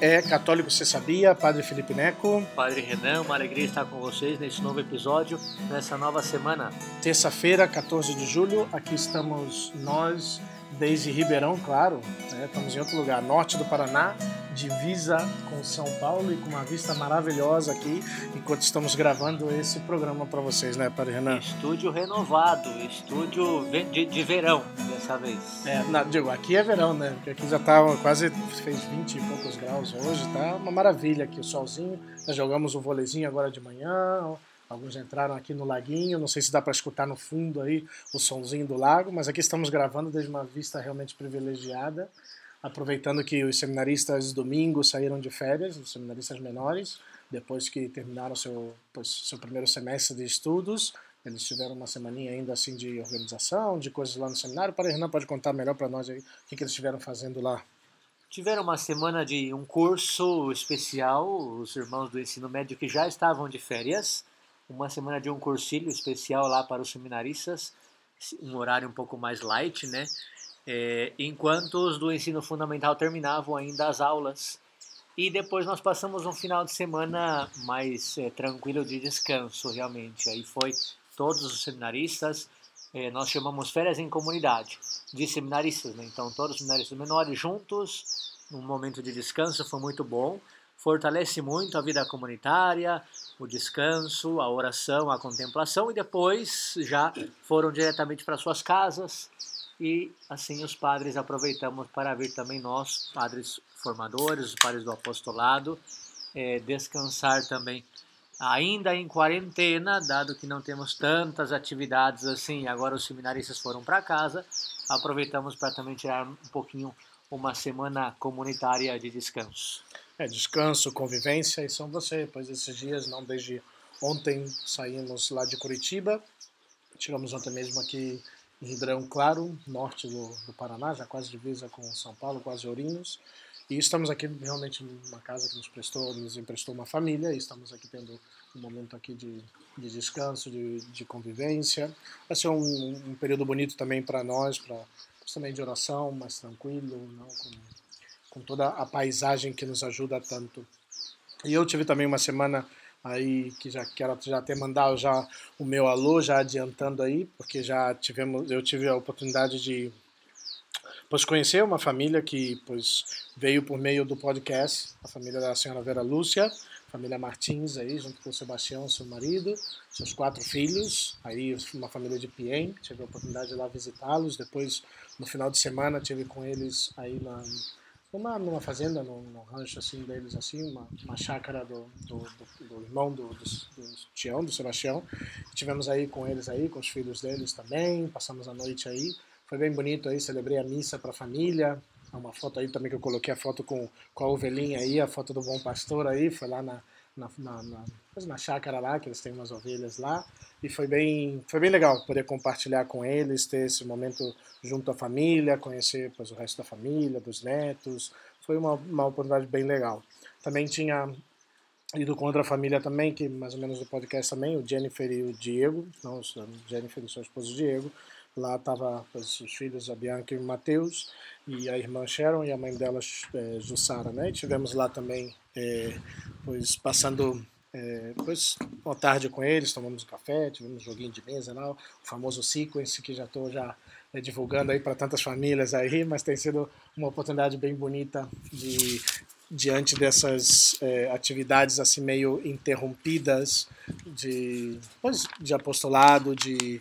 É Católico Você Sabia, Padre Felipe Neco. Padre Renan, uma alegria estar com vocês nesse novo episódio, nessa nova semana. Terça-feira, 14 de julho, aqui estamos nós, desde Ribeirão, claro, né? estamos em outro lugar, norte do Paraná, divisa com São Paulo e com uma vista maravilhosa aqui, enquanto estamos gravando esse programa para vocês, né, Padre Renan? Estúdio renovado, estúdio de, de verão dessa vez. É, não, digo, aqui é verão, né? Porque aqui já tá quase, fez 20 e poucos graus hoje, tá uma maravilha aqui, o solzinho. Nós jogamos o vôleizinho agora de manhã, Alguns entraram aqui no laguinho, não sei se dá para escutar no fundo aí o somzinho do lago, mas aqui estamos gravando desde uma vista realmente privilegiada, aproveitando que os seminaristas domingo saíram de férias, os seminaristas menores, depois que terminaram seu pois, seu primeiro semestre de estudos, eles tiveram uma semaninha ainda assim de organização, de coisas lá no seminário. Para Renan pode contar melhor para nós aí o que, que eles estiveram fazendo lá. Tiveram uma semana de um curso especial, os irmãos do ensino médio que já estavam de férias, uma semana de um cursilho especial lá para os seminaristas, um horário um pouco mais light, né? É, enquanto os do ensino fundamental terminavam ainda as aulas. E depois nós passamos um final de semana mais é, tranquilo de descanso, realmente. Aí foi todos os seminaristas, é, nós chamamos férias em comunidade, de seminaristas, né? Então todos os seminaristas menores juntos, num momento de descanso, foi muito bom fortalece muito a vida comunitária, o descanso, a oração, a contemplação e depois já foram diretamente para suas casas e assim os padres aproveitamos para vir também nós, padres formadores, os padres do apostolado, é, descansar também ainda em quarentena, dado que não temos tantas atividades assim, agora os seminaristas foram para casa, aproveitamos para também tirar um pouquinho uma semana comunitária de descanso. É, descanso, convivência, e são você. Pois esses dias, não desde ontem, saímos lá de Curitiba, chegamos ontem mesmo aqui Ribeirão Claro, norte do, do Paraná, já quase divisa com São Paulo, quase Ourinhos. E estamos aqui realmente numa casa que nos prestou, nos emprestou uma família, e estamos aqui tendo um momento aqui de, de descanso, de, de convivência. Vai ser um, um período bonito também para nós, para também de oração, mais tranquilo, não com com toda a paisagem que nos ajuda tanto. E eu tive também uma semana aí que já quero já até mandar já o meu alô já adiantando aí, porque já tivemos eu tive a oportunidade de pois conhecer uma família que pois veio por meio do podcast, a família da senhora Vera Lúcia, família Martins aí, junto com o Sebastião, seu marido, seus quatro filhos, aí uma família de Piem, tive a oportunidade de lá visitá-los, depois no final de semana tive com eles aí na numa, numa fazenda, num, num, rancho assim deles, assim, uma, uma chácara do, do, do, do irmão do, do, do Tião, do Sebastião. Tivemos aí com eles aí, com os filhos deles também, passamos a noite aí. Foi bem bonito aí, celebrei a missa para a família. Uma foto aí também que eu coloquei a foto com, com a ovelhinha aí, a foto do bom pastor aí, foi lá na, na, na, na, na chácara lá, que eles têm umas ovelhas lá, e foi bem, foi bem legal poder compartilhar com eles, ter esse momento junto à família, conhecer pois, o resto da família, dos netos, foi uma, uma oportunidade bem legal. Também tinha ido com outra família também, que mais ou menos do podcast também, o Jennifer e o Diego, não, Jennifer e seu esposo Diego, Lá tava os filhos, a Bianca e o Matheus, e a irmã Sharon e a mãe delas, é, Jussara, né? E tivemos lá também, é, pois, passando é, uma tarde com eles, tomamos um café, tivemos um joguinho de mesa lá, o famoso sequence que já estou já é, divulgando aí para tantas famílias aí, mas tem sido uma oportunidade bem bonita de diante dessas é, atividades assim meio interrompidas de pois, de apostolado, de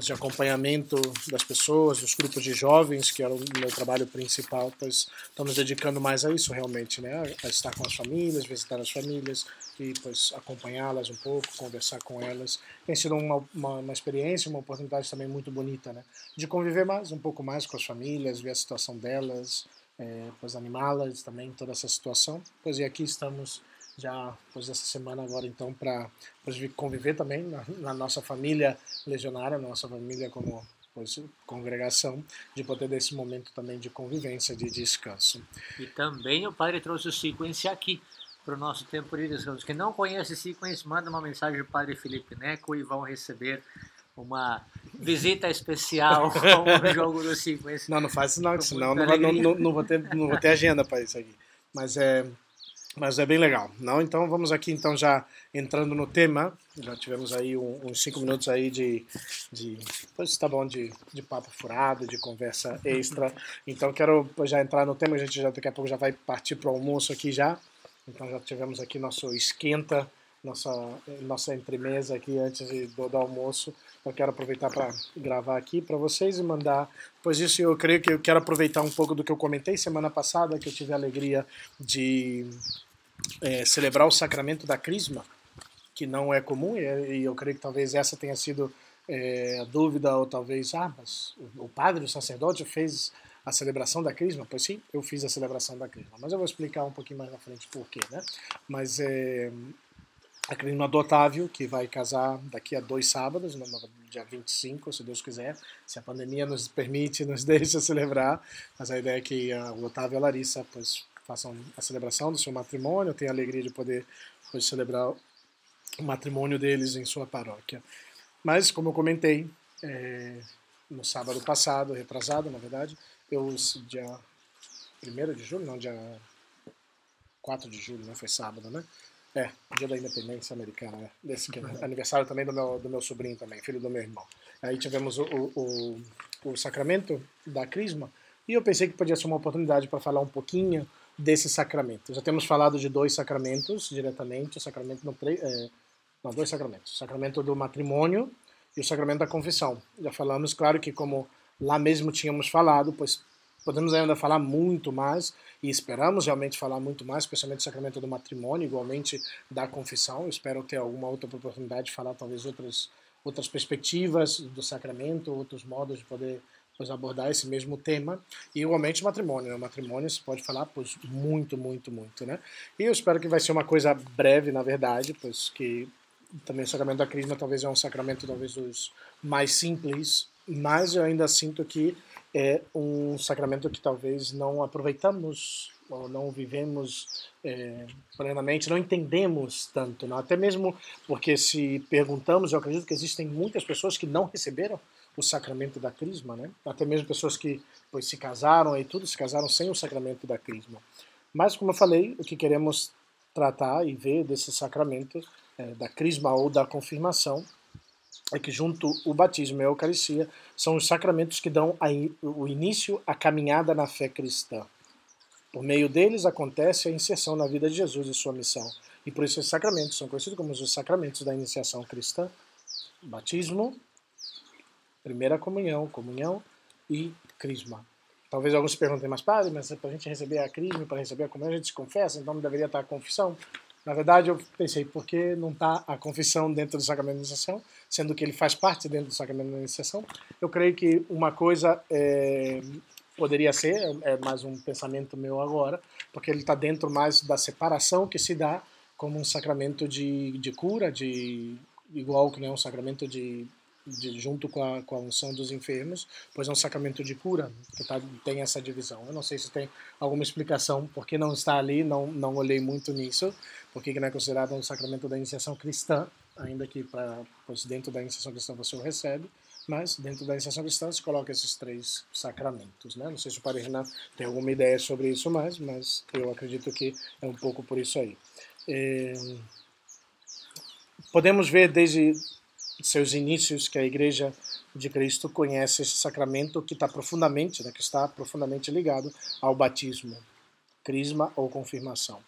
de acompanhamento das pessoas, dos grupos de jovens, que era o meu trabalho principal, pois estamos dedicando mais a isso realmente, né? A estar com as famílias, visitar as famílias e pois acompanhá-las um pouco, conversar com elas. Tem sido uma, uma, uma, experiência, uma oportunidade também muito bonita, né? De conviver mais, um pouco mais com as famílias, ver a situação delas, é, pois animá-las também, toda essa situação. Pois e aqui estamos já depois dessa semana agora então para conviver também na, na, nossa família legionária, nossa família como pois, congregação, de poder desse momento também de convivência, de descanso. E também o Padre trouxe o sequência aqui para o nosso tempo de descanso. Quem não conhece o sequência, manda uma mensagem para o Padre Felipe Neco e vão receber uma visita especial com o jogo do sequência. Não, não faz isso não, senão não, não, não, não, vou ter, não vou ter agenda para isso aqui. Mas é, mas é bem legal, não? Então vamos aqui então já entrando no tema. Já tivemos aí um, uns cinco minutos aí de, de pois está bom de, de papo furado, de conversa extra. Então quero já entrar no tema. A gente já daqui a pouco já vai partir para o almoço aqui já. Então já tivemos aqui nosso esquenta, nossa nossa entremesa aqui antes do, do almoço. Eu quero aproveitar para gravar aqui para vocês e mandar. Pois isso eu creio que eu quero aproveitar um pouco do que eu comentei semana passada, que eu tive a alegria de é, celebrar o sacramento da crisma, que não é comum, e eu creio que talvez essa tenha sido é, a dúvida, ou talvez, ah, mas o padre, o sacerdote fez a celebração da crisma? Pois sim, eu fiz a celebração da crisma, mas eu vou explicar um pouquinho mais na frente por quê, né? Mas é, a crisma do Otávio, que vai casar daqui a dois sábados, no dia 25, se Deus quiser, se a pandemia nos permite, nos deixa celebrar, mas a ideia é que o Otávio e a Larissa, pois façam a celebração do seu matrimônio, tenham a alegria de poder poder celebrar o matrimônio deles em sua paróquia. Mas, como eu comentei, é, no sábado passado, retrasado, na verdade, eu, dia 1 de julho, não, dia 4 de julho, né, foi sábado, né? É, dia da independência americana, né? Desse que, é aniversário também do meu, do meu sobrinho também, filho do meu irmão. Aí tivemos o, o, o, o sacramento da crisma, e eu pensei que podia ser uma oportunidade para falar um pouquinho desse sacramento. Já temos falado de dois sacramentos diretamente, o sacramento no, é, não, dois sacramentos, o sacramento do matrimônio e o sacramento da confissão. Já falamos, claro que como lá mesmo tínhamos falado, pois podemos ainda falar muito mais e esperamos realmente falar muito mais, especialmente do sacramento do matrimônio, igualmente da confissão. Eu espero ter alguma outra oportunidade de falar talvez outras outras perspectivas do sacramento, outros modos de poder pois, abordar esse mesmo tema. E igualmente matrimônio. Né? O matrimônio se pode falar pois, muito, muito, muito. Né? E eu espero que vai ser uma coisa breve, na verdade, pois que também o sacramento da crisma talvez é um sacramento talvez dos mais simples, mas eu ainda sinto que é um sacramento que talvez não aproveitamos ou não vivemos é, plenamente, não entendemos tanto, não? até mesmo porque se perguntamos, eu acredito que existem muitas pessoas que não receberam o sacramento da crisma, né? Até mesmo pessoas que pois, se casaram e tudo se casaram sem o sacramento da crisma. Mas, como eu falei, o que queremos tratar e ver desse sacramento é, da crisma ou da confirmação é que junto o batismo e a Eucaristia são os sacramentos que dão a, o início à caminhada na fé cristã. Por meio deles acontece a inserção na vida de Jesus e sua missão. E por isso esses sacramentos são conhecidos como os sacramentos da iniciação cristã: batismo, primeira comunhão, comunhão e crisma. Talvez alguns se perguntem, mas padre, mas para a gente receber a crisma, para receber a comunhão, a gente se confessa, então não deveria estar a confissão. Na verdade, eu pensei, por que não está a confissão dentro do sacramento da iniciação, sendo que ele faz parte dentro do sacramento da iniciação? Eu creio que uma coisa é, poderia ser, é mais um pensamento meu agora, porque ele está dentro mais da separação que se dá como um sacramento de, de cura, de igual que não é um sacramento de de, junto com a, com a unção dos enfermos, pois é um sacramento de cura que tá, tem essa divisão. Eu não sei se tem alguma explicação por que não está ali, não, não olhei muito nisso, porque não é considerado um sacramento da iniciação cristã, ainda que pra, pois dentro da iniciação cristã você o recebe, mas dentro da iniciação cristã se coloca esses três sacramentos. Né? Não sei se o Padre Renan tem alguma ideia sobre isso mais, mas eu acredito que é um pouco por isso aí. É... Podemos ver desde seus inícios que a Igreja de Cristo conhece esse sacramento que está profundamente, né, que está profundamente ligado ao batismo, crisma ou confirmação.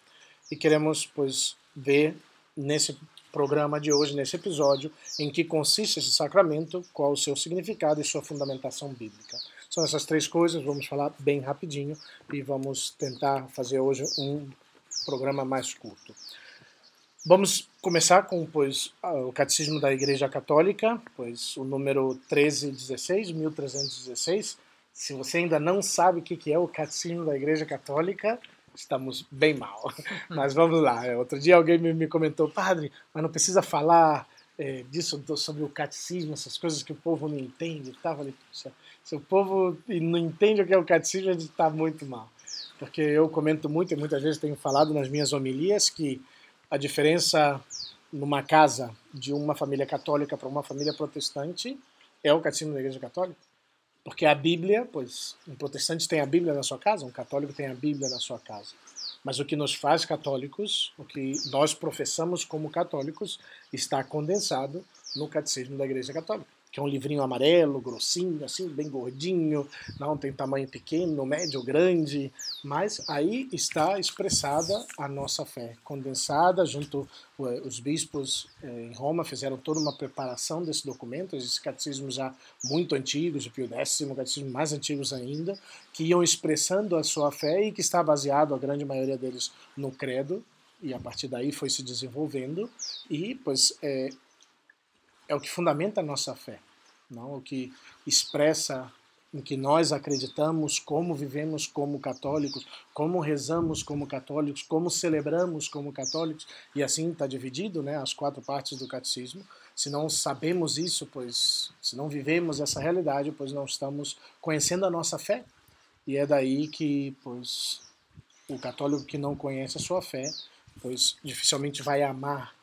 E queremos, pois, ver nesse programa de hoje, nesse episódio, em que consiste esse sacramento, qual o seu significado e sua fundamentação bíblica. São essas três coisas, vamos falar bem rapidinho e vamos tentar fazer hoje um programa mais curto. Vamos começar com pois, o Catecismo da Igreja Católica, pois o número 1316, 1316. Se você ainda não sabe o que é o Catecismo da Igreja Católica, estamos bem mal. Mas vamos lá. Outro dia alguém me comentou, padre, mas não precisa falar é, disso sobre o catecismo, essas coisas que o povo não entende. Tá? Falei, se o povo não entende o que é o catecismo, a gente está muito mal. Porque eu comento muito e muitas vezes tenho falado nas minhas homilias que a diferença numa casa de uma família católica para uma família protestante é o catecismo da Igreja Católica. Porque a Bíblia, pois um protestante tem a Bíblia na sua casa, um católico tem a Bíblia na sua casa. Mas o que nos faz católicos, o que nós professamos como católicos, está condensado no Catecismo da Igreja Católica que é um livrinho amarelo, grossinho, assim, bem gordinho, não tem tamanho pequeno, médio, grande, mas aí está expressada a nossa fé, condensada junto os bispos eh, em Roma fizeram toda uma preparação desse documento, esses catecismos já muito antigos, o Pio X, catecismos mais antigos ainda, que iam expressando a sua fé e que está baseado, a grande maioria deles, no credo, e a partir daí foi se desenvolvendo, e pois é, é o que fundamenta a nossa fé, não? o que expressa em que nós acreditamos, como vivemos como católicos, como rezamos como católicos, como celebramos como católicos, e assim está dividido né, as quatro partes do catecismo. Se não sabemos isso, pois se não vivemos essa realidade, pois não estamos conhecendo a nossa fé. E é daí que, pois, o católico que não conhece a sua fé, pois dificilmente vai amar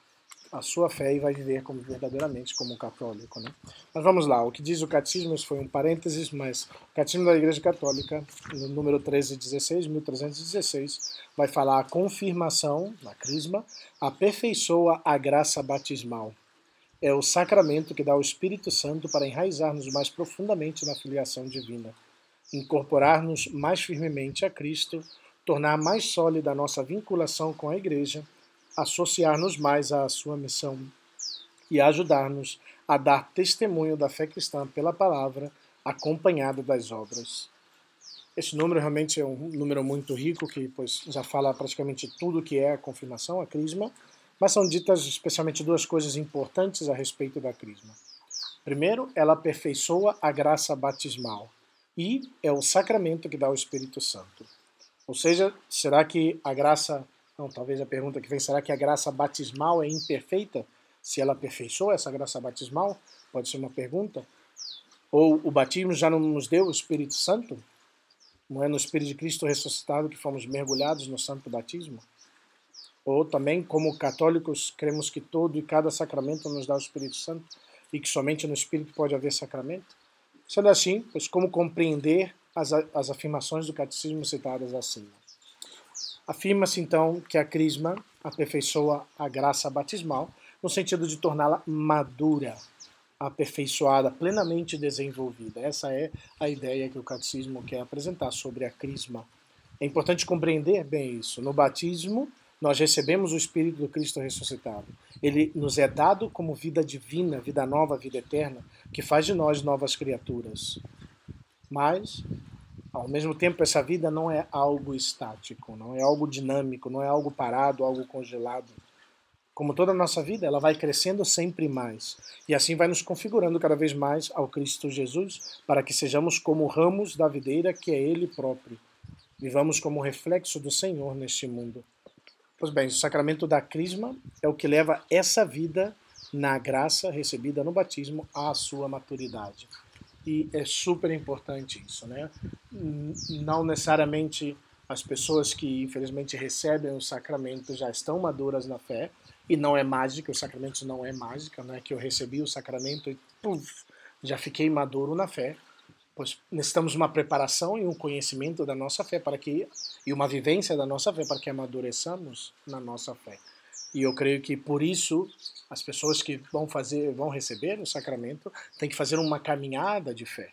a sua fé e vai viver como verdadeiramente como católico. Né? Mas vamos lá, o que diz o catecismo, isso foi um parênteses, mas o catecismo da Igreja Católica, no número 1316, 1316, vai falar a confirmação, na crisma, aperfeiçoa a graça batismal. É o sacramento que dá o Espírito Santo para enraizar-nos mais profundamente na filiação divina, incorporar-nos mais firmemente a Cristo, tornar mais sólida a nossa vinculação com a Igreja, associar-nos mais à sua missão e ajudar-nos a dar testemunho da fé cristã pela palavra, acompanhada das obras. Esse número realmente é um número muito rico, que pois, já fala praticamente tudo que é a confirmação, a crisma, mas são ditas especialmente duas coisas importantes a respeito da crisma. Primeiro, ela aperfeiçoa a graça batismal e é o sacramento que dá o Espírito Santo. Ou seja, será que a graça não, talvez a pergunta que vem, será que a graça batismal é imperfeita? Se ela aperfeiçoa essa graça batismal? Pode ser uma pergunta. Ou o batismo já não nos deu o Espírito Santo? Não é no Espírito de Cristo ressuscitado que fomos mergulhados no santo batismo? Ou também, como católicos, cremos que todo e cada sacramento nos dá o Espírito Santo e que somente no Espírito pode haver sacramento? Sendo assim, pois como compreender as, as afirmações do catecismo citadas acima? Afirma-se então que a crisma aperfeiçoa a graça batismal, no sentido de torná-la madura, aperfeiçoada, plenamente desenvolvida. Essa é a ideia que o catecismo quer apresentar sobre a crisma. É importante compreender bem isso. No batismo, nós recebemos o Espírito do Cristo ressuscitado. Ele nos é dado como vida divina, vida nova, vida eterna, que faz de nós novas criaturas. Mas ao mesmo tempo, essa vida não é algo estático, não é algo dinâmico, não é algo parado, algo congelado. Como toda a nossa vida, ela vai crescendo sempre mais. E assim vai nos configurando cada vez mais ao Cristo Jesus, para que sejamos como ramos da videira que é Ele próprio. Vivamos como reflexo do Senhor neste mundo. Pois bem, o sacramento da Crisma é o que leva essa vida na graça recebida no batismo à sua maturidade e é super importante isso, né? Não necessariamente as pessoas que infelizmente recebem o sacramento já estão maduras na fé e não é mágica, o sacramento não é mágica, não é que eu recebi o sacramento e puff, já fiquei maduro na fé. Pois necessitamos uma preparação e um conhecimento da nossa fé para que e uma vivência da nossa fé para que amadureçamos na nossa fé. E eu creio que por isso as pessoas que vão fazer, vão receber o sacramento, têm que fazer uma caminhada de fé.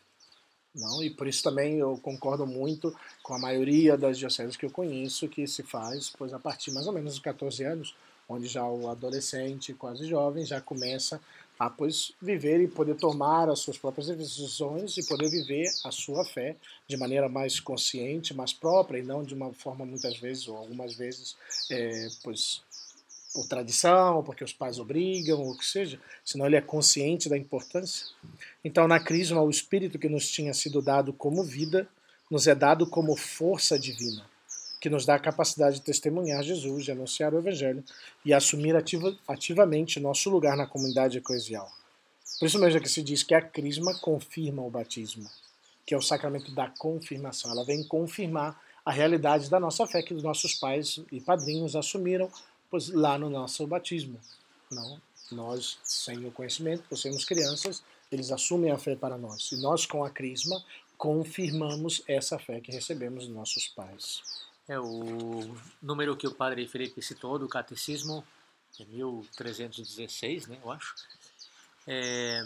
Não? E por isso também eu concordo muito com a maioria das dioceses que eu conheço que se faz, pois a partir mais ou menos dos 14 anos, onde já o adolescente, quase jovem, já começa a pois viver e poder tomar as suas próprias decisões e poder viver a sua fé de maneira mais consciente, mais própria e não de uma forma muitas vezes ou algumas vezes é, pois por tradição, porque os pais obrigam, ou o que seja, senão ele é consciente da importância. Então, na Crisma, o Espírito que nos tinha sido dado como vida, nos é dado como força divina, que nos dá a capacidade de testemunhar Jesus, de anunciar o Evangelho e assumir ativa, ativamente nosso lugar na comunidade eclesial. Por isso mesmo é que se diz que a Crisma confirma o batismo, que é o sacramento da confirmação. Ela vem confirmar a realidade da nossa fé que os nossos pais e padrinhos assumiram pois lá no nosso batismo. Não, nós, sem o conhecimento, por sermos crianças, eles assumem a fé para nós. E nós, com a crisma, confirmamos essa fé que recebemos dos nossos pais. É o número que o padre Felipe citou do catecismo, é 1316, né, eu acho. É,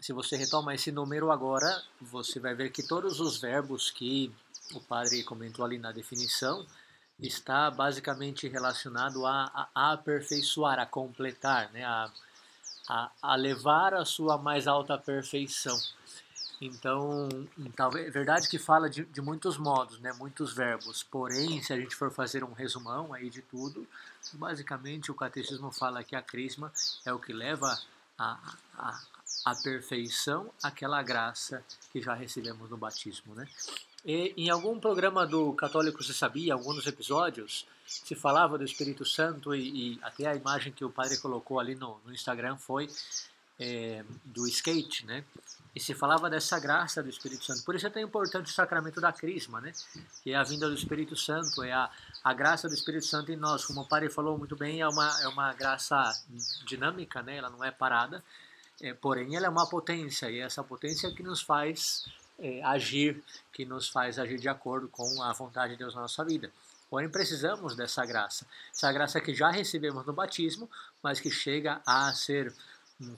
se você retoma esse número agora, você vai ver que todos os verbos que o padre comentou ali na definição está basicamente relacionado a, a, a aperfeiçoar, a completar, né, a, a, a levar a sua mais alta perfeição. Então, talvez, é verdade que fala de, de muitos modos, né, muitos verbos. Porém, se a gente for fazer um resumão aí de tudo, basicamente o catecismo fala que a crisma é o que leva a, a, a perfeição, aquela graça que já recebemos no batismo, né? E, em algum programa do Católico Se Sabia, alguns episódios, se falava do Espírito Santo e, e até a imagem que o padre colocou ali no, no Instagram foi é, do skate, né? E se falava dessa graça do Espírito Santo. Por isso é tão importante o sacramento da crisma, né? Que é a vinda do Espírito Santo, é a, a graça do Espírito Santo em nós. Como o Padre falou muito bem, é uma, é uma graça dinâmica, né? Ela não é parada, é, porém ela é uma potência, e é essa potência que nos faz é, agir, que nos faz agir de acordo com a vontade de Deus na nossa vida. Porém, precisamos dessa graça. Essa graça que já recebemos no batismo, mas que chega a ser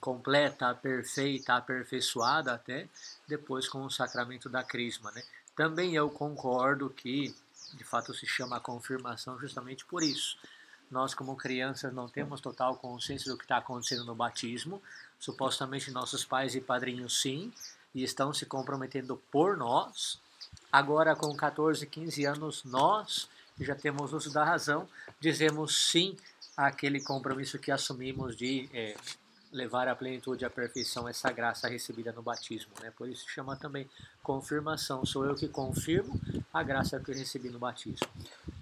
completa, perfeita, aperfeiçoada até depois com o sacramento da crisma. Né? Também eu concordo que, de fato, se chama confirmação justamente por isso. Nós, como crianças, não temos total consciência do que está acontecendo no batismo. Supostamente, nossos pais e padrinhos, sim, e estão se comprometendo por nós. Agora, com 14, 15 anos, nós já temos uso da razão, dizemos sim àquele compromisso que assumimos de é, levar à plenitude à perfeição essa graça recebida no batismo. Né? Por isso chama também confirmação. Sou eu que confirmo a graça que eu recebi no batismo.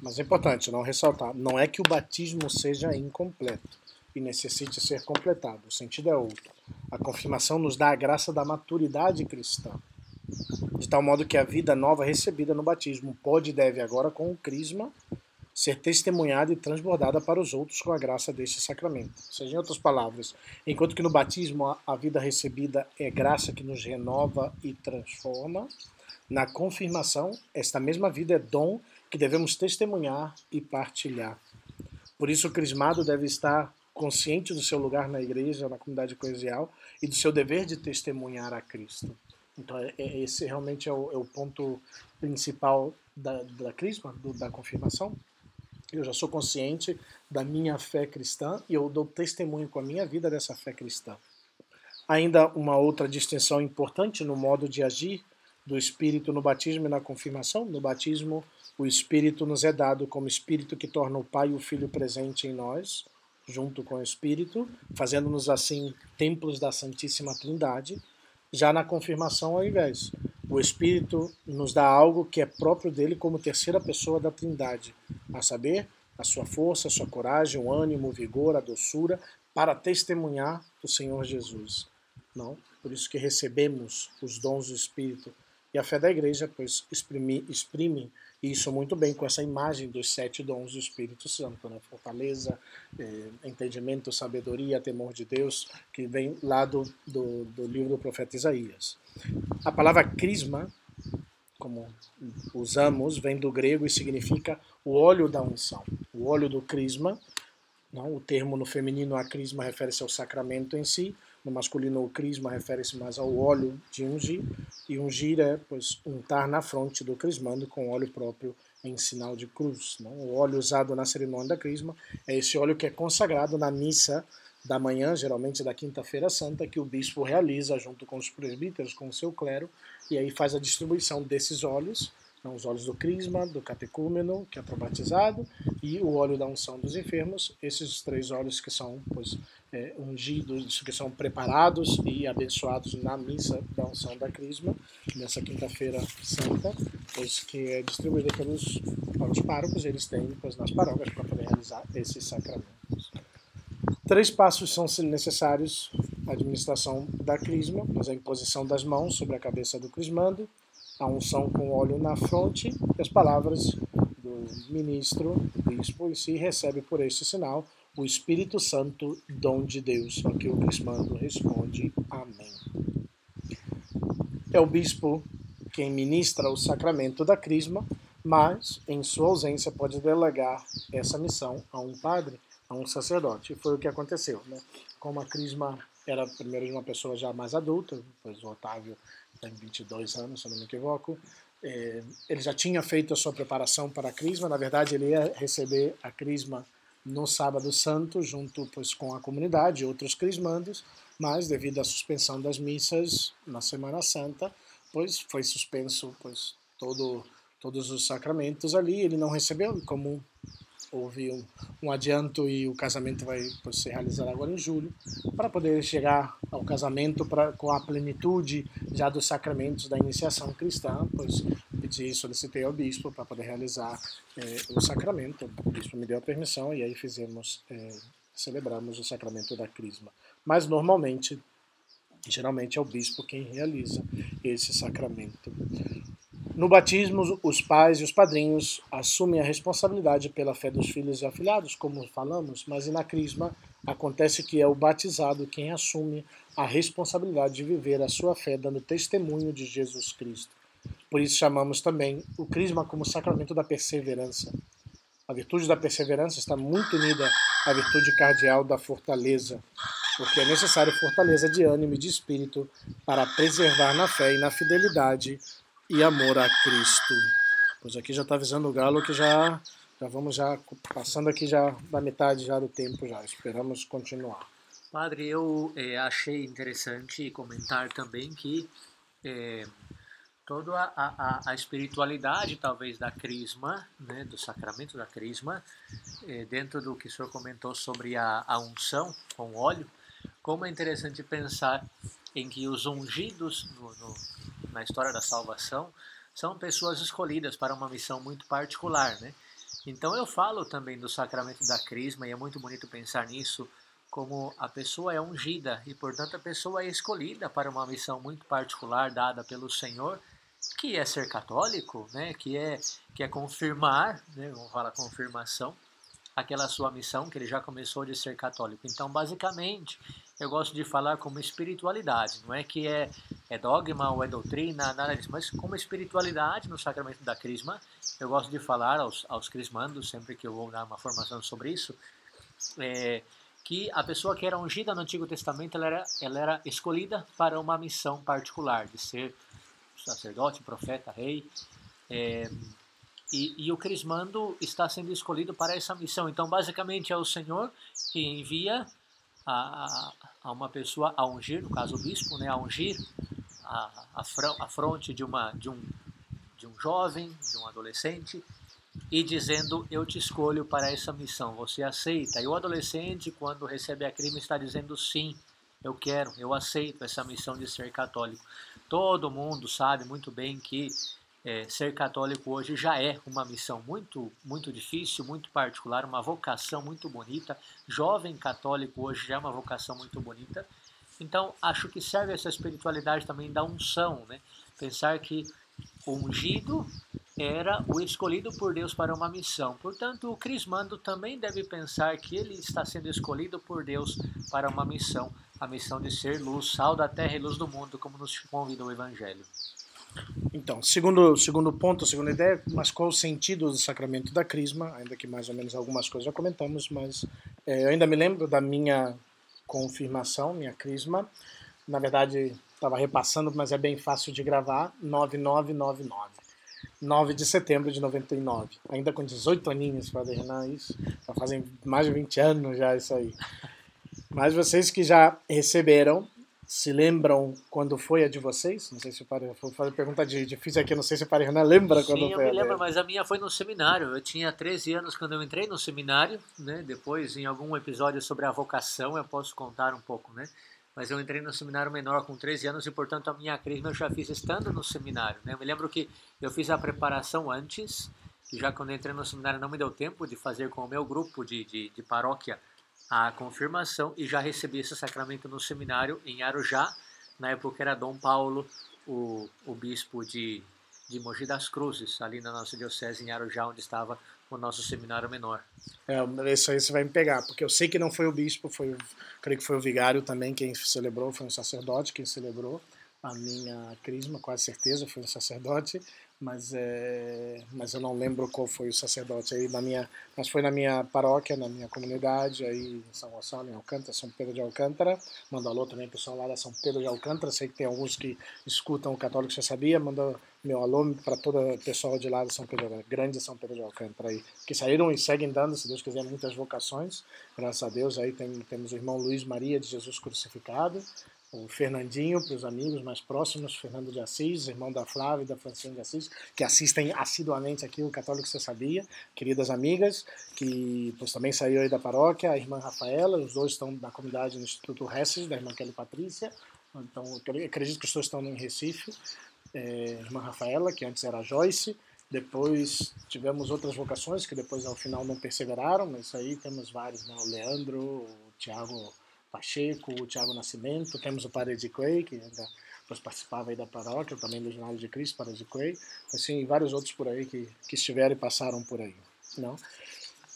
Mas é importante não ressaltar, não é que o batismo seja incompleto e necessite ser completado. O sentido é outro. A confirmação nos dá a graça da maturidade cristã. De tal modo que a vida nova recebida no batismo pode e deve agora com o crisma ser testemunhada e transbordada para os outros com a graça deste sacramento. Ou seja, em outras palavras, enquanto que no batismo a vida recebida é graça que nos renova e transforma, na confirmação, esta mesma vida é dom que devemos testemunhar e partilhar. Por isso, o crismado deve estar consciente do seu lugar na igreja, na comunidade eclesial e do seu dever de testemunhar a Cristo. Então, é, é, esse realmente é o, é o ponto principal da, da crisma, do, da confirmação. Eu já sou consciente da minha fé cristã e eu dou testemunho com a minha vida dessa fé cristã. Ainda uma outra distinção importante no modo de agir do Espírito no batismo e na confirmação. No batismo, o Espírito nos é dado como Espírito que torna o Pai e o Filho presente em nós, junto com o Espírito, fazendo-nos assim templos da Santíssima Trindade. Já na confirmação, ao invés, o Espírito nos dá algo que é próprio dele como terceira pessoa da Trindade, a saber, a sua força, a sua coragem, o ânimo, o vigor, a doçura, para testemunhar o Senhor Jesus. Não? Por isso que recebemos os dons do Espírito. E a fé da igreja, pois, exprime, isso muito bem com essa imagem dos sete dons do Espírito Santo, né? fortaleza, eh, entendimento, sabedoria, temor de Deus, que vem lá do, do, do livro do profeta Isaías. A palavra crisma, como usamos, vem do grego e significa o óleo da unção. O óleo do crisma, não? o termo no feminino a crisma refere-se ao sacramento em si, no masculino o crisma refere-se mais ao óleo de ungir, e ungir é pois, untar na fronte do crismando com óleo próprio em sinal de cruz. Não? O óleo usado na cerimônia da crisma é esse óleo que é consagrado na missa da manhã, geralmente da quinta-feira santa, que o bispo realiza junto com os presbíteros, com o seu clero, e aí faz a distribuição desses óleos, então, os óleos do crisma, do catecúmeno, que é para batizado, e o óleo da unção dos enfermos, esses três óleos que são pois, é, ungidos, que são preparados e abençoados na missa da unção da crisma, nessa quinta-feira santa, pois que é distribuída pelos, pelos párocos, eles têm pois, nas paróquias para poder realizar esses sacramentos. Três passos são necessários à administração da crisma, mas a imposição das mãos sobre a cabeça do crismando, a unção com óleo na fronte e as palavras do ministro, bispo, e se recebe por este sinal o Espírito Santo, dom de Deus. Que o crismando responde Amém. É o bispo quem ministra o sacramento da crisma, mas, em sua ausência, pode delegar essa missão a um padre, a um sacerdote. E foi o que aconteceu. Né? Como a Crisma era primeiro de uma pessoa já mais adulta, pois o Otávio tem 22 anos, se não me equivoco, é, ele já tinha feito a sua preparação para a Crisma, na verdade ele ia receber a Crisma no Sábado Santo, junto pois, com a comunidade e outros crismandos, mas devido à suspensão das missas na Semana Santa, pois foi suspenso pois, todo, todos os sacramentos ali, ele não recebeu, como houve um, um adianto e o casamento vai pois, se realizar agora em julho, para poder chegar ao casamento pra, com a plenitude já dos sacramentos da iniciação cristã, pois pedi, solicitei ao bispo para poder realizar eh, o sacramento, o bispo me deu a permissão e aí fizemos, eh, celebramos o sacramento da crisma. Mas normalmente, geralmente é o bispo quem realiza esse sacramento. No batismo, os pais e os padrinhos assumem a responsabilidade pela fé dos filhos e afilhados, como falamos, mas na crisma acontece que é o batizado quem assume a responsabilidade de viver a sua fé, dando testemunho de Jesus Cristo. Por isso chamamos também o crisma como sacramento da perseverança. A virtude da perseverança está muito unida à virtude cardial da fortaleza, porque é necessário fortaleza de ânimo e de espírito para preservar na fé e na fidelidade e amor a Cristo. Pois aqui já está avisando o Galo que já, já vamos já passando aqui já da metade já do tempo já. Esperamos continuar. Padre, eu é, achei interessante comentar também que é, toda a, a, a, espiritualidade talvez da crisma, né, do sacramento da crisma, é, dentro do que o senhor comentou sobre a, a unção com óleo, como é interessante pensar em que os ungidos no, no na história da salvação, são pessoas escolhidas para uma missão muito particular, né? Então eu falo também do sacramento da crisma e é muito bonito pensar nisso como a pessoa é ungida e portanto a pessoa é escolhida para uma missão muito particular dada pelo Senhor, que é ser católico, né? Que é que é confirmar, né? Vamos falar confirmação aquela sua missão que ele já começou de ser católico. Então, basicamente, eu gosto de falar como espiritualidade, não é que é, é dogma ou é doutrina, nada disso, mas como espiritualidade no sacramento da crisma, eu gosto de falar aos, aos crismandos, sempre que eu vou dar uma formação sobre isso, é, que a pessoa que era ungida no Antigo Testamento, ela era, ela era escolhida para uma missão particular, de ser sacerdote, profeta, rei, é, e, e, o crismando está sendo escolhido para essa missão. Então, basicamente, é o Senhor que envia a, a uma pessoa a ungir, no caso o bispo, né, a ungir a, a, a fronte de, uma, de, um, de um jovem, de um adolescente, e dizendo: Eu te escolho para essa missão, você aceita? E o adolescente, quando recebe a crime, está dizendo: Sim, eu quero, eu aceito essa missão de ser católico. Todo mundo sabe muito bem que é, ser católico hoje já é uma missão muito, muito difícil, muito particular, uma vocação muito bonita. Jovem católico hoje já é uma vocação muito bonita. Então, acho que serve essa espiritualidade também da unção, né? Pensar que o ungido era o escolhido por Deus para uma missão. Portanto, o crismando também deve pensar que ele está sendo escolhido por Deus para uma missão, a missão de ser luz, sal da terra e luz do mundo, como nos convida o Evangelho. Então, segundo, segundo ponto, segunda ideia, mas qual o sentido do sacramento da crisma? Ainda que mais ou menos algumas coisas já comentamos, mas é, eu ainda me lembro da minha confirmação, minha crisma. Na verdade, estava repassando, mas é bem fácil de gravar. 9999. 9 de setembro de 99. Ainda com 18 aninhos, Padre Renan, isso. Já fazem mais de 20 anos já isso aí. Mas vocês que já receberam se lembram quando foi a de vocês? Não sei se o Padre vou fazer pergunta difícil aqui, não sei se o Padre Renan lembra Sim, quando foi. Sim, eu me lembro, mas a minha foi no seminário. Eu tinha 13 anos quando eu entrei no seminário, né? Depois, em algum episódio sobre a vocação, eu posso contar um pouco, né? Mas eu entrei no seminário menor com 13 anos e, portanto, a minha crisma eu já fiz estando no seminário, né? Eu me lembro que eu fiz a preparação antes, que já quando eu entrei no seminário não me deu tempo de fazer com o meu grupo de, de, de paróquia a confirmação e já recebi esse sacramento no seminário em Arujá. Na época era Dom Paulo, o, o bispo de, de Mogi das Cruzes, ali na nossa diocese em Arujá, onde estava o nosso seminário menor. É, isso aí você vai me pegar, porque eu sei que não foi o bispo, foi, creio que foi o vigário também quem celebrou, foi um sacerdote quem celebrou a minha crisma, quase certeza, foi um sacerdote, mas é, mas eu não lembro qual foi o sacerdote aí na minha, mas foi na minha paróquia, na minha comunidade aí em São Gonçalo, em Alcântara, São Pedro de Alcântara. Manda alô também pessoal lá da São Pedro de Alcântara. Sei que tem alguns que escutam o católico já sabia. Manda meu alô para todo o pessoal de lá de São Pedro, grande São Pedro de Alcântara aí, que saíram e seguem dando, se Deus quiser, muitas vocações. Graças a Deus aí tem, temos o irmão Luiz Maria de Jesus crucificado o Fernandinho, para os amigos mais próximos, Fernando de Assis, irmão da Flávia e da Francine de Assis, que assistem assiduamente aqui o Católico Você Sabia, queridas amigas, que pois, também saiu aí da paróquia, a irmã Rafaela, os dois estão na comunidade do Instituto Hesses, da irmã Kelly Patrícia, então acredito que os dois estão em Recife, é, irmã Rafaela, que antes era Joyce, depois tivemos outras vocações que depois ao final não perseveraram, mas aí temos vários, né? o Leandro, o Tiago Pacheco, o Tiago Nascimento, temos o Padre de que ainda depois participava aí da paróquia, também do Jornal de Cristo, Padre de assim, vários outros por aí que, que estiveram e passaram por aí. Não?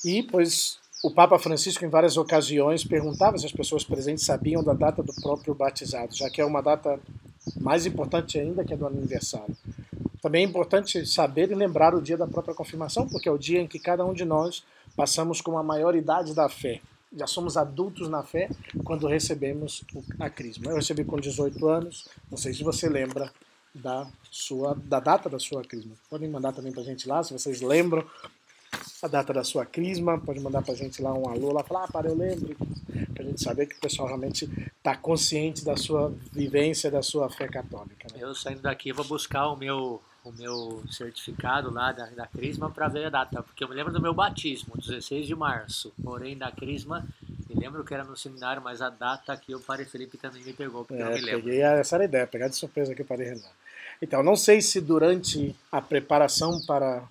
E, pois, o Papa Francisco, em várias ocasiões, perguntava se as pessoas presentes sabiam da data do próprio batizado, já que é uma data mais importante ainda que a do aniversário. Também é importante saber e lembrar o dia da própria confirmação, porque é o dia em que cada um de nós passamos com a maioridade da fé já somos adultos na fé quando recebemos a crisma. Eu recebi com 18 anos, não sei se você lembra da sua da data da sua crisma. Podem mandar também para a gente lá, se vocês lembram a data da sua crisma, pode mandar para a gente lá um alô, lá falar, ah, para eu lembro, para a gente saber que o pessoal realmente está consciente da sua vivência, da sua fé católica. Né? Eu saindo daqui vou buscar o meu o meu certificado lá da, da Crisma para ver a data, porque eu me lembro do meu batismo, 16 de março, porém da Crisma, me lembro que era no seminário, mas a data aqui o Padre Felipe também me pegou, porque é, eu me lembro. Peguei essa era a ideia, pegar de surpresa aqui o Padre Renan. Então, não sei se durante a preparação para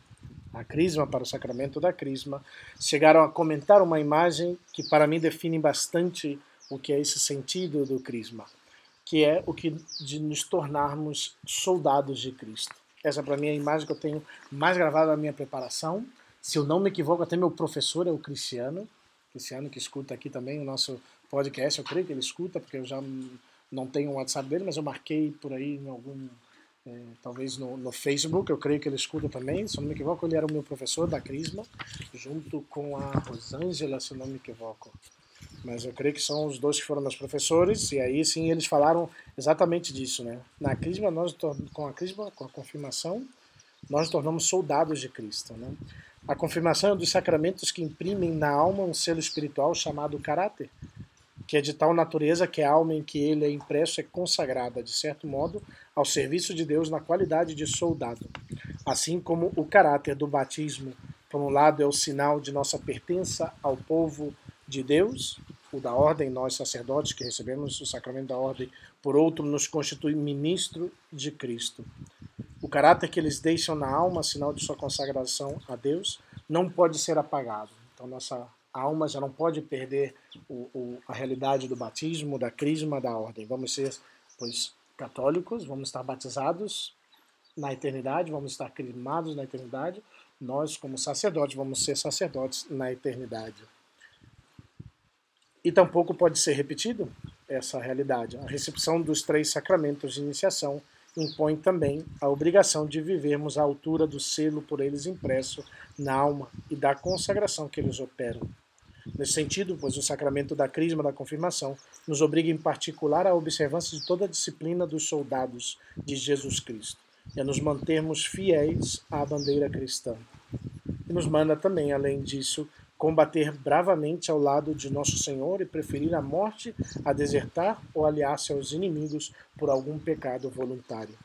a Crisma, para o sacramento da Crisma, chegaram a comentar uma imagem que para mim define bastante o que é esse sentido do Crisma, que é o que de nos tornarmos soldados de Cristo. Essa para mim é a imagem que eu tenho mais gravada na minha preparação. Se eu não me equivoco, até meu professor é o Cristiano, Cristiano que escuta aqui também o nosso podcast, eu creio que ele escuta, porque eu já não tenho o WhatsApp dele, mas eu marquei por aí em algum, é, talvez no, no, Facebook, eu creio que ele escuta também, se eu não me equivoco, ele era o meu professor da Crisma, junto com a Rosângela, se eu não me equivoco mas eu creio que são os dois que foram meus professores, e aí sim eles falaram exatamente disso, né? Na crisma, nós, com a crisma, com a confirmação, nós nos tornamos soldados de Cristo, né? A confirmação é um dos sacramentos que imprimem na alma um selo espiritual chamado caráter, que é de tal natureza que a alma em que ele é impresso é consagrada, de certo modo, ao serviço de Deus na qualidade de soldado. Assim como o caráter do batismo, por um lado, é o sinal de nossa pertença ao povo de Deus, o da ordem, nós sacerdotes que recebemos o sacramento da ordem, por outro, nos constitui ministro de Cristo. O caráter que eles deixam na alma, sinal de sua consagração a Deus, não pode ser apagado. Então, nossa alma já não pode perder o, o, a realidade do batismo, da crisma, da ordem. Vamos ser, pois, católicos, vamos estar batizados na eternidade, vamos estar crismados na eternidade. Nós, como sacerdotes, vamos ser sacerdotes na eternidade. E tampouco pode ser repetido essa realidade. A recepção dos três sacramentos de iniciação impõe também a obrigação de vivermos à altura do selo por eles impresso na alma e da consagração que eles operam. Nesse sentido, pois o sacramento da crisma da confirmação nos obriga em particular à observância de toda a disciplina dos soldados de Jesus Cristo e a nos mantermos fiéis à bandeira cristã. E nos manda também, além disso, combater bravamente ao lado de nosso Senhor e preferir a morte a desertar ou aliar-se aos inimigos por algum pecado voluntário.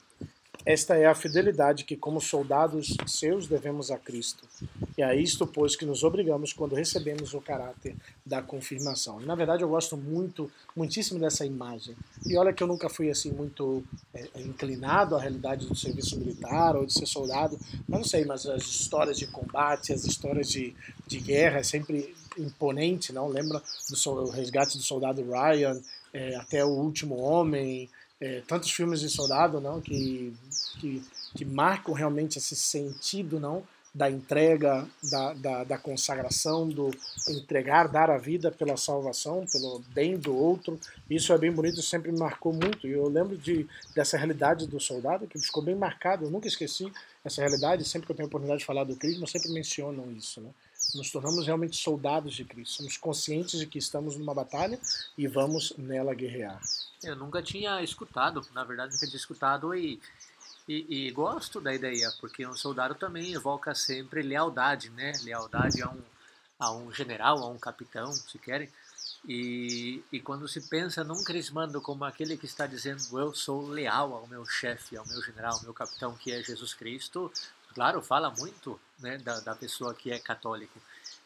Esta é a fidelidade que, como soldados seus, devemos a Cristo. E é a isto, pois, que nos obrigamos quando recebemos o caráter da confirmação. Na verdade, eu gosto muito, muitíssimo dessa imagem. E olha que eu nunca fui assim muito é, é, inclinado à realidade do serviço militar ou de ser soldado. Mas não sei, mas as histórias de combate, as histórias de, de guerra é sempre imponente, não? Lembra do resgate do soldado Ryan, é, até o último homem é, tantos filmes de soldado não que, que, que marcam realmente esse sentido não da entrega, da, da, da, consagração, do entregar, dar a vida pela salvação, pelo bem do outro. Isso é bem bonito, sempre me marcou muito. E eu lembro de, dessa realidade do soldado que ficou bem marcado. Eu nunca esqueci essa realidade. Sempre que eu tenho a oportunidade de falar do Cristo, sempre mencionam isso. Né? Nos tornamos realmente soldados de Cristo. Somos conscientes de que estamos numa batalha e vamos nela guerrear. Eu nunca tinha escutado, na verdade, nunca tinha escutado e e, e, gosto da ideia, porque um soldado também evoca sempre lealdade, né? Lealdade a um, a um general, a um capitão, se querem. E, e quando se pensa num crismando como aquele que está dizendo eu sou leal ao meu chefe, ao meu general, ao meu capitão, que é Jesus Cristo, claro, fala muito né, da, da pessoa que é católico.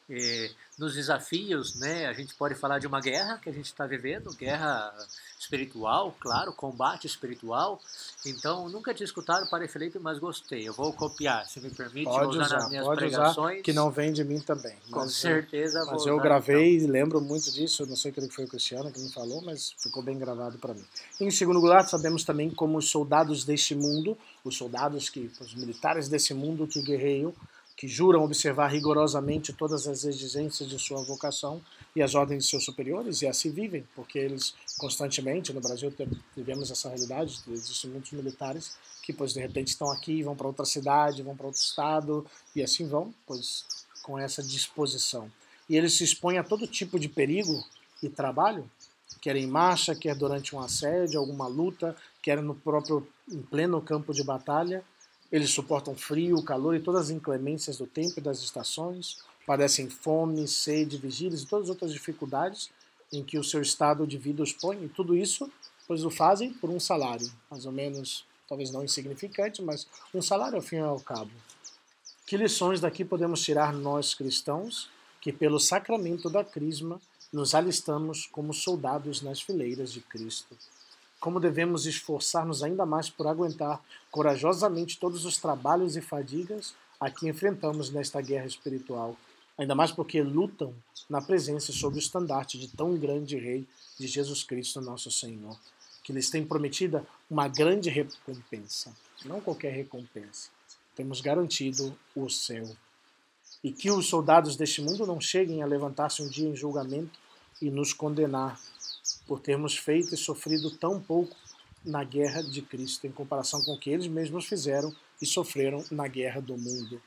E, nos desafios, né, a gente pode falar de uma guerra que a gente está vivendo, guerra espiritual, claro, combate espiritual. Então, nunca tinha escutado o Padre Felipe, mas gostei. Eu vou copiar, se me permite, pode usar, usar nas minhas pode pregações. Usar, que não vem de mim também. Com mas, certeza Mas eu gravei então. e lembro muito disso. Não sei que foi o Cristiano que me falou, mas ficou bem gravado para mim. Em segundo lugar, sabemos também como os soldados deste mundo, os soldados que, os militares desse mundo que guerreiam, que juram observar rigorosamente todas as exigências de sua vocação e as ordens de seus superiores, e assim vivem, porque eles constantemente, no Brasil vivemos essa realidade, existem muitos militares que, pois, de repente estão aqui, vão para outra cidade, vão para outro estado, e assim vão, pois, com essa disposição. E eles se expõem a todo tipo de perigo e trabalho, quer em marcha, quer durante um assédio, alguma luta, quer no próprio, em pleno campo de batalha, eles suportam frio, calor e todas as inclemências do tempo e das estações, padecem fome, sede, vigílias e todas as outras dificuldades em que o seu estado de vida os põe, e tudo isso, pois o fazem por um salário, mais ou menos, talvez não insignificante, mas um salário ao fim e ao cabo. Que lições daqui podemos tirar nós cristãos, que pelo sacramento da crisma nos alistamos como soldados nas fileiras de Cristo? Como devemos esforçar-nos ainda mais por aguentar corajosamente todos os trabalhos e fadigas a que enfrentamos nesta guerra espiritual, ainda mais porque lutam na presença sob o estandarte de tão grande Rei de Jesus Cristo, nosso Senhor, que lhes tem prometida uma grande recompensa, não qualquer recompensa. Temos garantido o céu. E que os soldados deste mundo não cheguem a levantar-se um dia em julgamento e nos condenar por termos feito e sofrido tão pouco na guerra de Cristo, em comparação com o que eles mesmos fizeram e sofreram na guerra do mundo.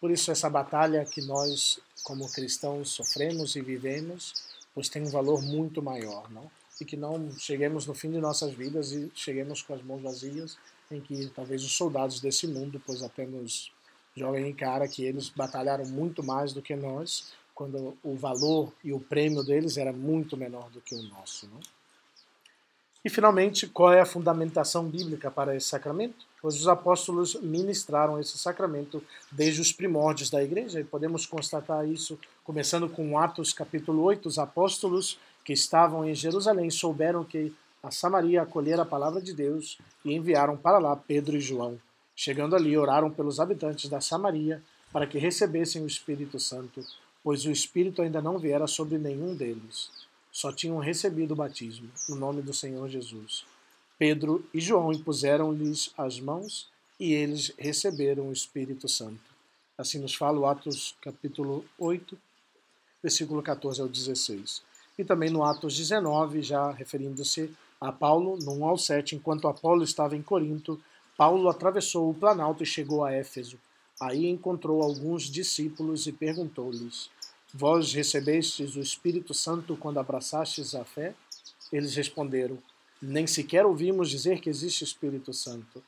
Por isso, essa batalha que nós, como cristãos, sofremos e vivemos, pois tem um valor muito maior, não? E que não cheguemos no fim de nossas vidas e cheguemos com as mãos vazias, em que talvez os soldados desse mundo, pois apenas joguem em cara que eles batalharam muito mais do que nós, quando o valor e o prêmio deles era muito menor do que o nosso. Não? E, finalmente, qual é a fundamentação bíblica para esse sacramento? Pois os apóstolos ministraram esse sacramento desde os primórdios da igreja, e podemos constatar isso começando com Atos capítulo 8. Os apóstolos que estavam em Jerusalém souberam que a Samaria acolhera a palavra de Deus e enviaram para lá Pedro e João. Chegando ali, oraram pelos habitantes da Samaria para que recebessem o Espírito Santo pois o Espírito ainda não viera sobre nenhum deles. Só tinham recebido o batismo, no nome do Senhor Jesus. Pedro e João impuseram-lhes as mãos e eles receberam o Espírito Santo. Assim nos fala Atos capítulo 8, versículo 14 ao 16. E também no Atos 19, já referindo-se a Paulo, no 1 ao 7, enquanto Apolo estava em Corinto, Paulo atravessou o planalto e chegou a Éfeso. Aí encontrou alguns discípulos e perguntou-lhes: Vós recebestes o Espírito Santo quando abraçastes a fé? Eles responderam: Nem sequer ouvimos dizer que existe Espírito Santo.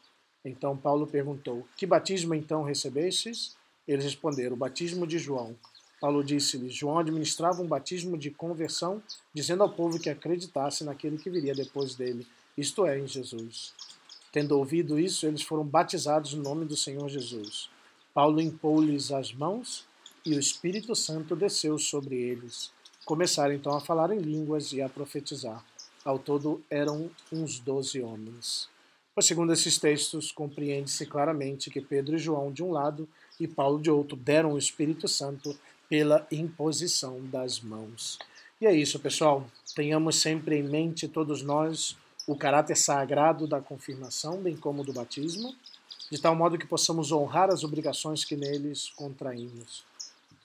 Então Paulo perguntou: Que batismo então recebestes? Eles responderam: O batismo de João. Paulo disse-lhes: João administrava um batismo de conversão, dizendo ao povo que acreditasse naquele que viria depois dele, isto é, em Jesus. Tendo ouvido isso, eles foram batizados no nome do Senhor Jesus. Paulo impôs-lhes as mãos e o Espírito Santo desceu sobre eles. Começaram então a falar em línguas e a profetizar. Ao todo eram uns doze homens. Pois, segundo esses textos, compreende-se claramente que Pedro e João de um lado e Paulo de outro deram o Espírito Santo pela imposição das mãos. E é isso, pessoal. Tenhamos sempre em mente, todos nós, o caráter sagrado da confirmação, bem como do batismo de tal modo que possamos honrar as obrigações que neles contraímos.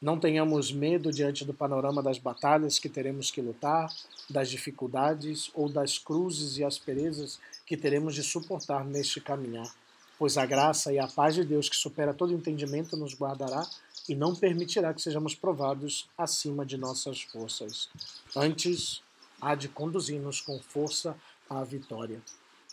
Não tenhamos medo diante do panorama das batalhas que teremos que lutar, das dificuldades ou das cruzes e asperezas que teremos de suportar neste caminhar, pois a graça e a paz de Deus, que supera todo entendimento, nos guardará e não permitirá que sejamos provados acima de nossas forças. Antes, há de conduzir-nos com força à vitória.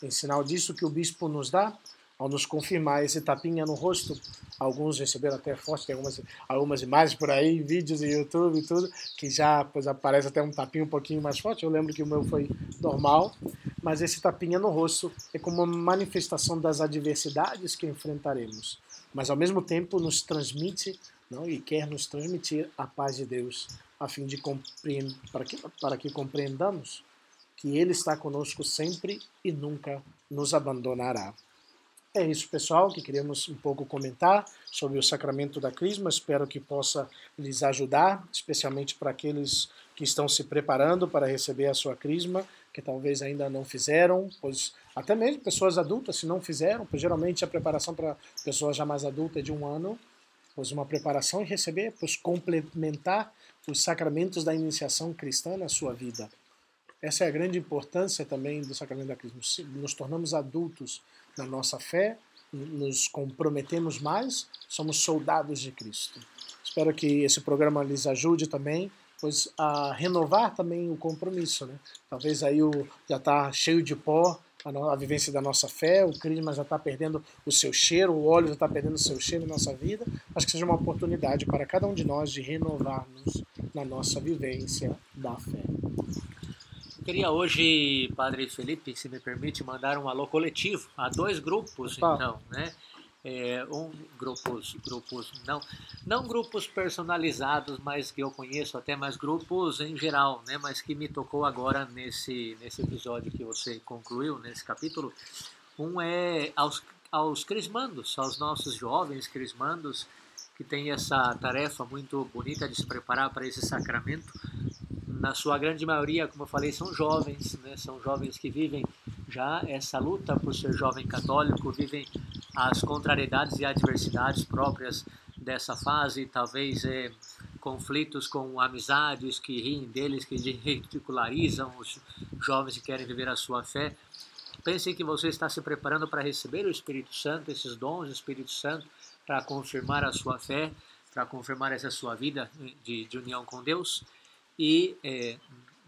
Em sinal disso que o bispo nos dá, ao nos confirmar esse tapinha no rosto. Alguns receberam até forte, tem algumas, algumas imagens por aí, vídeos no YouTube e tudo, que já pois, aparece até um tapinha um pouquinho mais forte. Eu lembro que o meu foi normal, mas esse tapinha no rosto é como uma manifestação das adversidades que enfrentaremos, mas ao mesmo tempo nos transmite não, e quer nos transmitir a paz de Deus, a fim de para que, para que compreendamos que Ele está conosco sempre e nunca nos abandonará. É isso, pessoal, que queremos um pouco comentar sobre o sacramento da Crisma. Espero que possa lhes ajudar, especialmente para aqueles que estão se preparando para receber a sua Crisma, que talvez ainda não fizeram, pois até mesmo pessoas adultas, se não fizeram, pois geralmente a preparação para pessoas já mais adultas é de um ano, pois uma preparação e receber, pois complementar os sacramentos da iniciação cristã na sua vida. Essa é a grande importância também do sacramento da Crisma. Nos tornamos adultos na nossa fé, nos comprometemos mais, somos soldados de Cristo. Espero que esse programa lhes ajude também, pois a renovar também o compromisso, né? Talvez aí o já está cheio de pó a, no, a, vivência da nossa fé, o crisma já está perdendo o seu cheiro, o óleo já está perdendo o seu cheiro na nossa vida. Acho que seja uma oportunidade para cada um de nós de renovarmos na nossa vivência da fé queria hoje, Padre Felipe, se me permite, mandar um alô coletivo a dois grupos, Opa. então, né? É, um grupos grupos não não grupos personalizados mas que eu conheço até mais grupos em geral né mas que me tocou agora nesse nesse episódio que você concluiu nesse capítulo um é aos aos crismandos aos nossos jovens crismandos que têm essa tarefa muito bonita de se preparar para esse sacramento na sua grande maioria, como eu falei, são jovens, né? são jovens que vivem já essa luta por ser jovem católico, vivem as contrariedades e adversidades próprias dessa fase, talvez é, conflitos com amizades que riem deles, que ridicularizam os jovens que querem viver a sua fé. Pense que você está se preparando para receber o Espírito Santo, esses dons do Espírito Santo, para confirmar a sua fé, para confirmar essa sua vida de, de união com Deus. E é,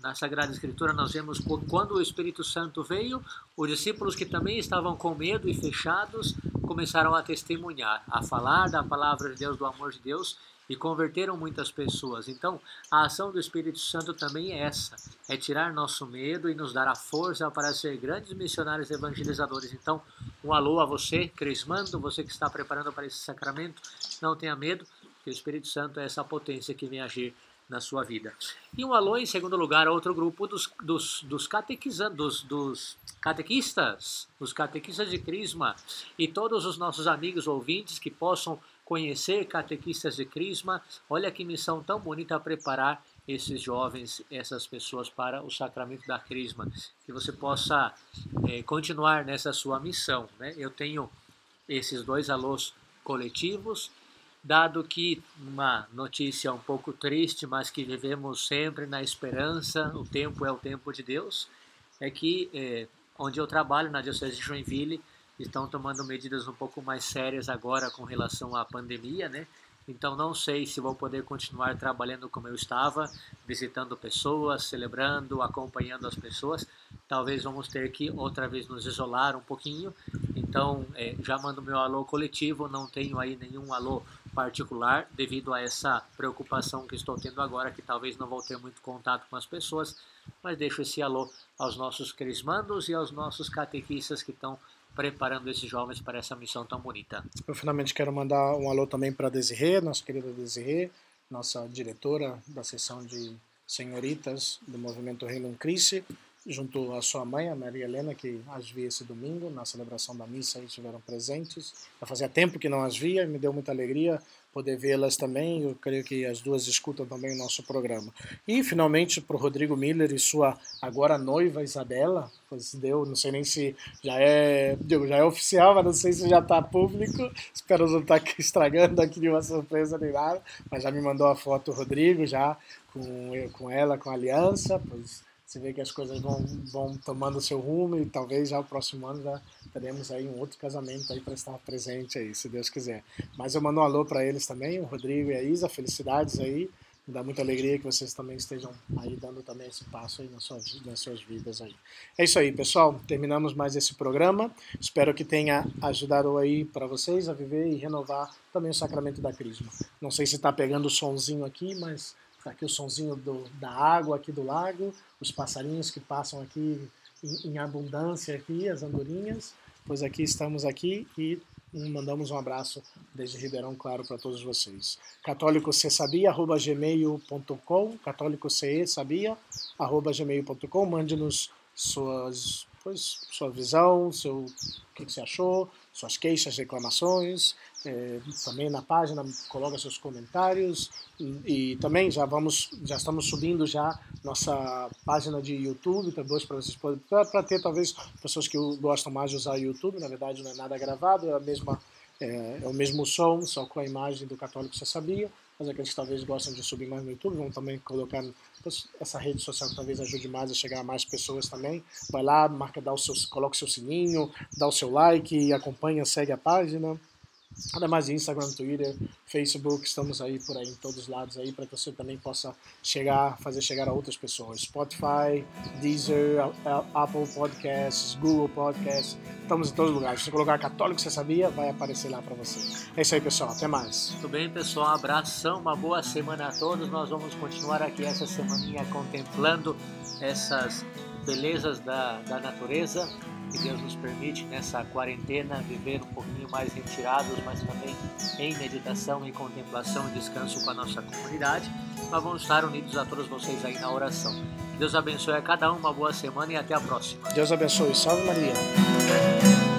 na Sagrada Escritura nós vemos quando o Espírito Santo veio, os discípulos que também estavam com medo e fechados começaram a testemunhar, a falar da palavra de Deus, do amor de Deus e converteram muitas pessoas. Então, a ação do Espírito Santo também é essa: é tirar nosso medo e nos dar a força para ser grandes missionários evangelizadores. Então, um alô a você, Crismando, você que está preparando para esse sacramento, não tenha medo, que o Espírito Santo é essa potência que vem agir na sua vida. E um alô, em segundo lugar, a outro grupo dos, dos, dos, dos, dos catequistas, os catequistas de Crisma e todos os nossos amigos ouvintes que possam conhecer catequistas de Crisma. Olha que missão tão bonita preparar esses jovens, essas pessoas para o sacramento da Crisma. Que você possa é, continuar nessa sua missão. Né? Eu tenho esses dois alôs coletivos dado que uma notícia um pouco triste, mas que vivemos sempre na esperança, o tempo é o tempo de Deus, é que é, onde eu trabalho, na Diocese de Joinville, estão tomando medidas um pouco mais sérias agora com relação à pandemia, né? Então não sei se vou poder continuar trabalhando como eu estava, visitando pessoas, celebrando, acompanhando as pessoas. Talvez vamos ter que outra vez nos isolar um pouquinho. Então é, já mando meu alô coletivo, não tenho aí nenhum alô particular devido a essa preocupação que estou tendo agora, que talvez não vou ter muito contato com as pessoas, mas deixo esse alô aos nossos crismandos e aos nossos catequistas que estão preparando esses jovens para essa missão tão bonita. Eu finalmente quero mandar um alô também para a Desirê, nossa querida Desirê, nossa diretora da seção de senhoritas do movimento Reino Cristo, junto à sua mãe, a Maria Helena, que as vi esse domingo na celebração da missa e estiveram presentes. Já fazia tempo que não as via e me deu muita alegria poder vê-las também. Eu creio que as duas escutam também o nosso programa. E, finalmente, para o Rodrigo Miller e sua agora noiva Isabela, pois deu, não sei nem se já é, digo, já é oficial, mas não sei se já está público. Espero não estar tá estragando aqui nenhuma surpresa nem nada, mas já me mandou a foto o Rodrigo, já com, com ela, com a aliança, pois você vê que as coisas vão, vão tomando seu rumo e talvez já o próximo ano já teremos aí um outro casamento aí para estar presente aí, se Deus quiser. Mas eu mando um alô para eles também, o Rodrigo e a Isa, felicidades aí. Me dá muita alegria que vocês também estejam aí dando também esse passo aí nas suas, nas suas vidas aí. É isso aí, pessoal. Terminamos mais esse programa. Espero que tenha ajudado aí para vocês a viver e renovar também o sacramento da Crisma. Não sei se está pegando o sonzinho aqui, mas Está aqui o sonzinho do, da água aqui do lago, os passarinhos que passam aqui em, em abundância aqui, as andorinhas. Pois aqui estamos aqui e mandamos um abraço desde Ribeirão Claro para todos vocês. Católico sabia, arroba gmail.com, católico sabia, arroba gmail.com, mande-nos suas, pois, sua visão, seu, o que, que você achou, suas queixas, reclamações, é, também na página coloca seus comentários. E, e, também já vamos já estamos subindo já nossa página de YouTube depois para vocês para ter talvez pessoas que gostam mais de usar o YouTube. Na verdade não é nada gravado é a mesma é, é o mesmo som só com a imagem do católico você sabia. Mas aqueles que talvez gostam de subir mais no YouTube vão também colocar essa rede social que talvez ajude mais a chegar a mais pessoas também. Vai lá marca dá o seu coloca o seu sininho dá o seu like acompanha segue a página Ademais de Instagram, Twitter, Facebook, estamos aí por aí em todos os lados aí para que você também possa chegar, fazer chegar a outras pessoas. Spotify, Deezer, Apple Podcasts, Google Podcasts, estamos em todos os lugares. Se você colocar Católico Você Sabia, vai aparecer lá para você. É isso aí, pessoal. Até mais. Tudo bem, pessoal. Um abração, uma boa semana a todos. Nós vamos continuar aqui essa semaninha contemplando essas belezas da, da natureza que Deus nos permite nessa quarentena viver um pouquinho mais retirados, mas também em meditação, em contemplação e descanso com a nossa comunidade. Mas vamos estar unidos a todos vocês aí na oração. Deus abençoe a cada um, uma boa semana e até a próxima. Deus abençoe. Salve Maria.